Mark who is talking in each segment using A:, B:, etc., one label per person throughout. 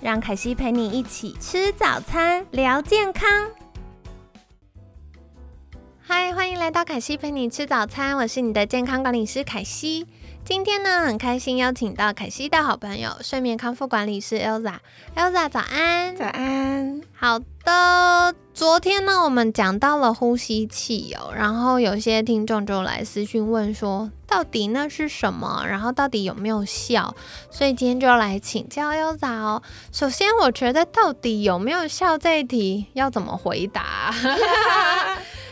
A: 让凯西陪你一起吃早餐，聊健康。嗨，欢迎来到凯西陪你吃早餐，我是你的健康管理师凯西。今天呢，很开心邀请到凯西的好朋友，睡眠康复管理师 Elza。Elza，早安！
B: 早安。
A: 好的，昨天呢，我们讲到了呼吸器哦，然后有些听众就来私讯问说，到底那是什么？然后到底有没有效？所以今天就来请教 Elza 哦。首先，我觉得到底有没有效这一题要怎么回答？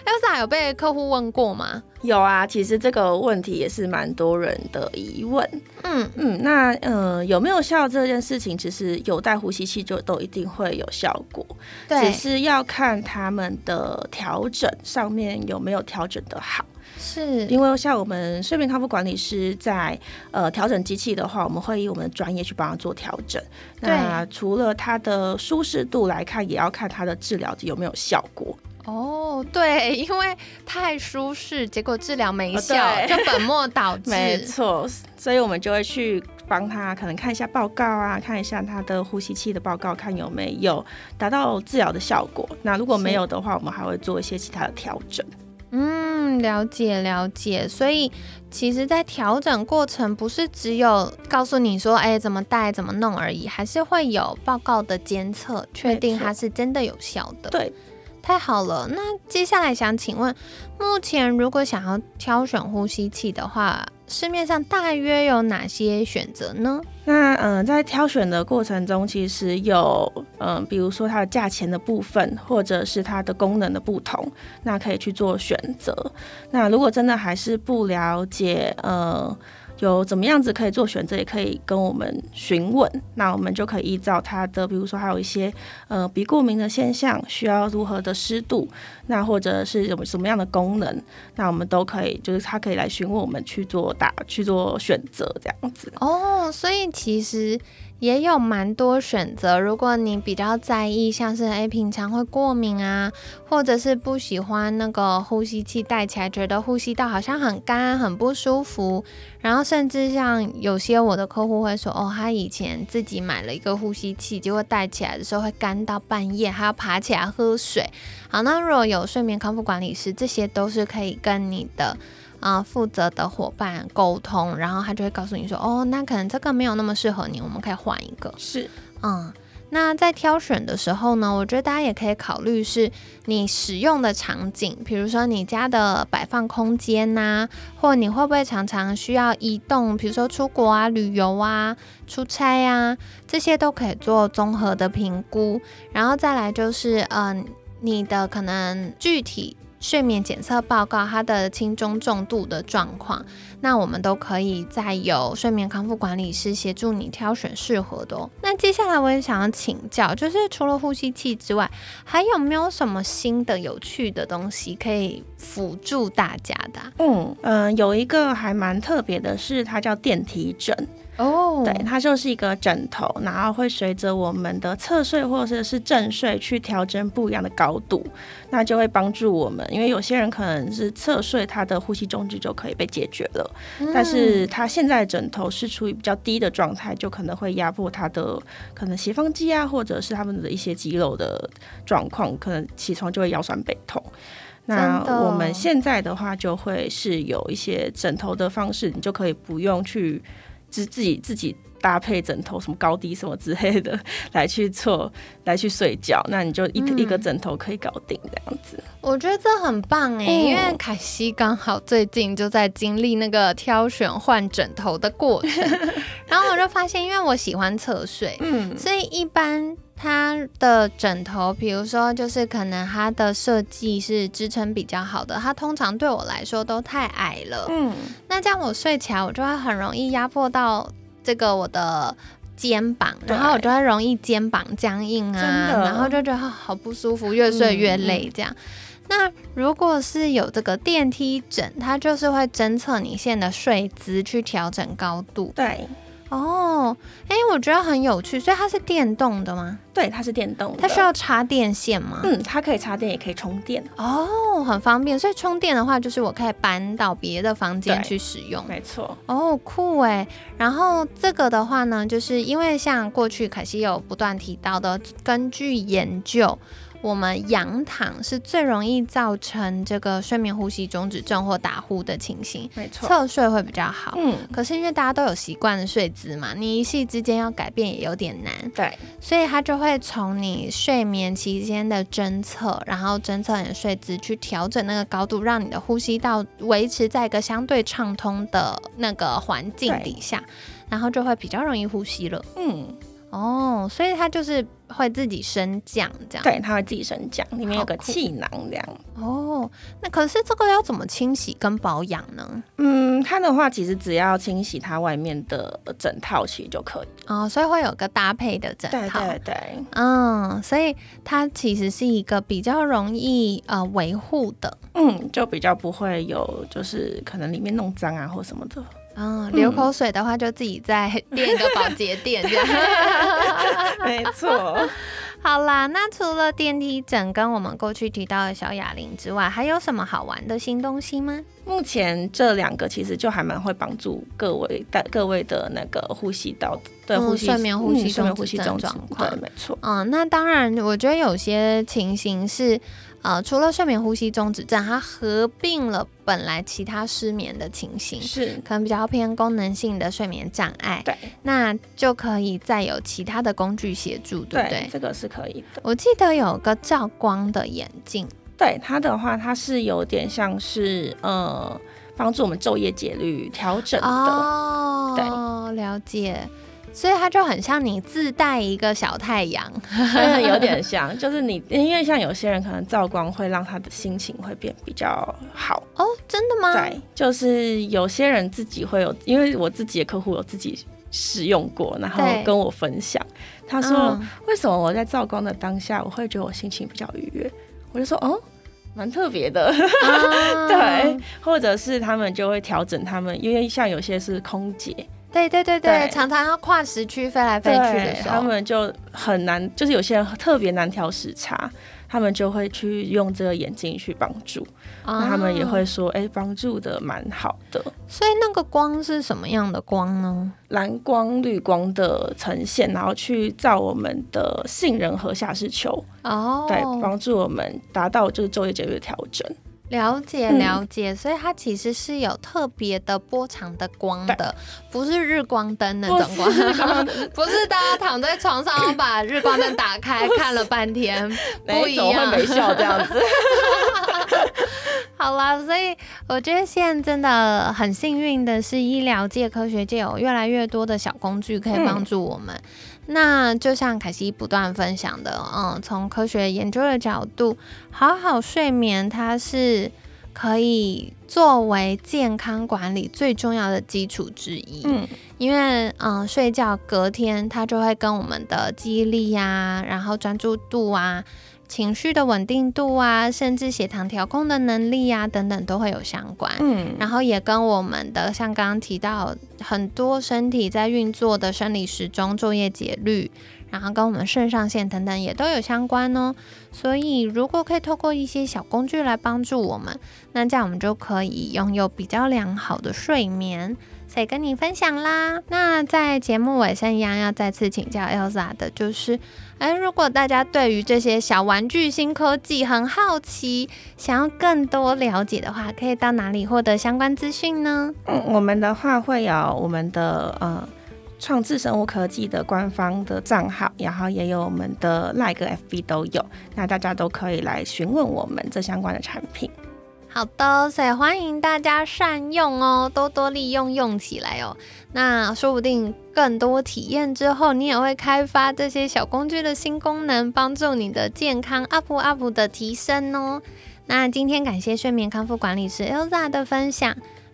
A: Elsa 有被客户问过吗？
B: 有啊，其实这个问题也是蛮多人的疑问。嗯嗯，那呃有没有效这件事情，其实有带呼吸器就都一定会有效果，只是要看他们的调整上面有没有调整的好。
A: 是
B: 因为像我们睡眠康复管理师在呃调整机器的话，我们会以我们的专业去帮他做调整。那除了它的舒适度来看，也要看它的治疗有没有效果。
A: 哦，对，因为太舒适，结果治疗没效，就本末倒置。
B: 没错，所以我们就会去帮他，可能看一下报告啊，看一下他的呼吸器的报告，看有没有达到治疗的效果。那如果没有的话，我们还会做一些其他的调整。
A: 嗯，了解了解。所以其实，在调整过程，不是只有告诉你说，哎，怎么戴，怎么弄而已，还是会有报告的监测，确定它是真的有效的。
B: 对。
A: 太好了，那接下来想请问，目前如果想要挑选呼吸器的话，市面上大约有哪些选择呢？
B: 那嗯，在挑选的过程中，其实有嗯，比如说它的价钱的部分，或者是它的功能的不同，那可以去做选择。那如果真的还是不了解，呃。有怎么样子可以做选择，也可以跟我们询问，那我们就可以依照他的，比如说还有一些呃鼻过敏的现象，需要如何的湿度，那或者是有什么样的功能，那我们都可以，就是他可以来询问我们去做打去做选择这样子。
A: 哦，所以其实。也有蛮多选择，如果你比较在意，像是诶平常会过敏啊，或者是不喜欢那个呼吸器戴起来，觉得呼吸道好像很干很不舒服，然后甚至像有些我的客户会说，哦，他以前自己买了一个呼吸器，结果戴起来的时候会干到半夜，还要爬起来喝水。好，那如果有睡眠康复管理师，这些都是可以跟你的。啊，负责的伙伴沟通，然后他就会告诉你说，哦，那可能这个没有那么适合你，我们可以换一个。
B: 是，
A: 嗯，那在挑选的时候呢，我觉得大家也可以考虑是你使用的场景，比如说你家的摆放空间呐，或你会不会常常需要移动，比如说出国啊、旅游啊、出差啊，这些都可以做综合的评估。然后再来就是，嗯，你的可能具体。睡眠检测报告，它的轻中重度的状况，那我们都可以再有睡眠康复管理师协助你挑选适合的哦。那接下来我也想要请教，就是除了呼吸器之外，还有没有什么新的有趣的东西可以辅助大家的？
B: 嗯嗯，有一个还蛮特别的是，它叫电梯枕。哦，对，它就是一个枕头，然后会随着我们的侧睡或者是正睡去调整不一样的高度，那就会帮助我们。因为有些人可能是侧睡，他的呼吸中止就可以被解决了，但是他现在枕头是处于比较低的状态，就可能会压迫他的可能斜方肌啊，或者是他们的一些肌肉的状况，可能起床就会腰酸背痛。那我们现在的话，就会是有一些枕头的方式，你就可以不用去。是自己自己搭配枕头，什么高低什么之类的来去做，来去睡觉，那你就一一个枕头可以搞定这样子。
A: 我觉得这很棒哎，因为凯西刚好最近就在经历那个挑选换枕头的过程，然后我就发现，因为我喜欢侧睡，嗯，所以一般。它的枕头，比如说，就是可能它的设计是支撑比较好的，它通常对我来说都太矮了。嗯，那这样我睡起来，我就会很容易压迫到这个我的肩膀，然后我就会容易肩膀僵硬啊，然后就觉得好不舒服，越睡越累这样。那如果是有这个电梯枕，它就是会侦测你现在的睡姿去调整高度。
B: 对。
A: 哦，哎，我觉得很有趣，所以它是电动的吗？
B: 对，它是电动的。
A: 它需要插电线吗？
B: 嗯，它可以插电，也可以充电。
A: 哦，很方便。所以充电的话，就是我可以搬到别的房间去使用。
B: 没错。
A: 哦，酷哎。然后这个的话呢，就是因为像过去凯西有不断提到的，根据研究。我们仰躺是最容易造成这个睡眠呼吸中止症或打呼的情形，
B: 没错，
A: 侧睡会比较好。嗯，可是因为大家都有习惯的睡姿嘛，你一夕之间要改变也有点难。
B: 对，
A: 所以它就会从你睡眠期间的侦测，然后侦测你的睡姿，去调整那个高度，让你的呼吸道维持在一个相对畅通的那个环境底下，然后就会比较容易呼吸了。嗯。哦，所以它就是会自己升降这样，
B: 对，它会自己升降，里面有个气囊这样。
A: 哦，那可是这个要怎么清洗跟保养呢？
B: 嗯，它的话其实只要清洗它外面的整套其实就可以。
A: 哦，所以会有个搭配的整套，
B: 对对对。
A: 嗯，所以它其实是一个比较容易呃维护的，
B: 嗯，就比较不会有就是可能里面弄脏啊或什么的。
A: 嗯，流口水的话就自己再垫一个保洁垫，这样。
B: 没错。
A: 好啦，那除了电梯枕跟我们过去提到的小哑铃之外，还有什么好玩的新东西吗？
B: 目前这两个其实就还蛮会帮助各位的各位的那个呼吸道对呼吸
A: 睡眠呼吸中止
B: 症
A: 状况。
B: 对，没错。
A: 嗯，那当然，我觉得有些情形是。呃，除了睡眠呼吸中止症，它合并了本来其他失眠的情形，
B: 是
A: 可能比较偏功能性的睡眠障碍。
B: 对，
A: 那就可以再有其他的工具协助，对不对？
B: 这个是可以的。
A: 我记得有个照光的眼镜，
B: 对它的话，它是有点像是呃，帮助我们昼夜节律调整的。
A: 哦，对，了解。所以它就很像你自带一个小太阳，
B: 有点像，就是你，因为像有些人可能照光会让他的心情会变比较好
A: 哦，真的吗？
B: 对，就是有些人自己会有，因为我自己的客户有自己使用过，然后跟我分享，他说为什么我在照光的当下我会觉得我心情比较愉悦？我就说哦，蛮特别的，对，或者是他们就会调整他们，因为像有些是空姐。
A: 对对对对，常常要跨时区飞来飞去的时候，
B: 他们就很难，就是有些人特别难调时差，他们就会去用这个眼镜去帮助。那他们也会说，哎，帮助的蛮好的。
A: 所以那个光是什么样的光呢？
B: 蓝光、绿光的呈现，然后去照我们的杏仁核下视球。哦，对，帮助我们达到就是昼夜节律的调整。
A: 了解了解，所以它其实是有特别的波长的光的，不是日光灯那种光，不是大家躺在床上把日光灯打开看了半天，不一样，
B: 会没笑这样子。
A: 好啦，所以我觉得现在真的很幸运的是，医疗界、科学界有越来越多的小工具可以帮助我们。那就像凯西不断分享的，嗯，从科学研究的角度，好好睡眠它是可以作为健康管理最重要的基础之一。嗯，因为嗯，睡觉隔天它就会跟我们的记忆力呀，然后专注度啊。情绪的稳定度啊，甚至血糖调控的能力啊，等等都会有相关。嗯，然后也跟我们的像刚刚提到很多身体在运作的生理时钟、昼夜节律，然后跟我们肾上腺等等也都有相关哦。所以如果可以透过一些小工具来帮助我们，那这样我们就可以拥有比较良好的睡眠。所以跟你分享啦。那在节目尾声一样，要再次请教 Elsa 的就是。哎，如果大家对于这些小玩具新科技很好奇，想要更多了解的话，可以到哪里获得相关资讯呢？
B: 嗯，我们的话会有我们的呃创智生物科技的官方的账号，然后也有我们的 Like FB 都有，那大家都可以来询问我们这相关的产品。
A: 好的，所以欢迎大家善用哦，多多利用用起来哦。那说不定更多体验之后，你也会开发这些小工具的新功能，帮助你的健康 up up 的提升哦。那今天感谢睡眠康复管理师 Elza 的分享。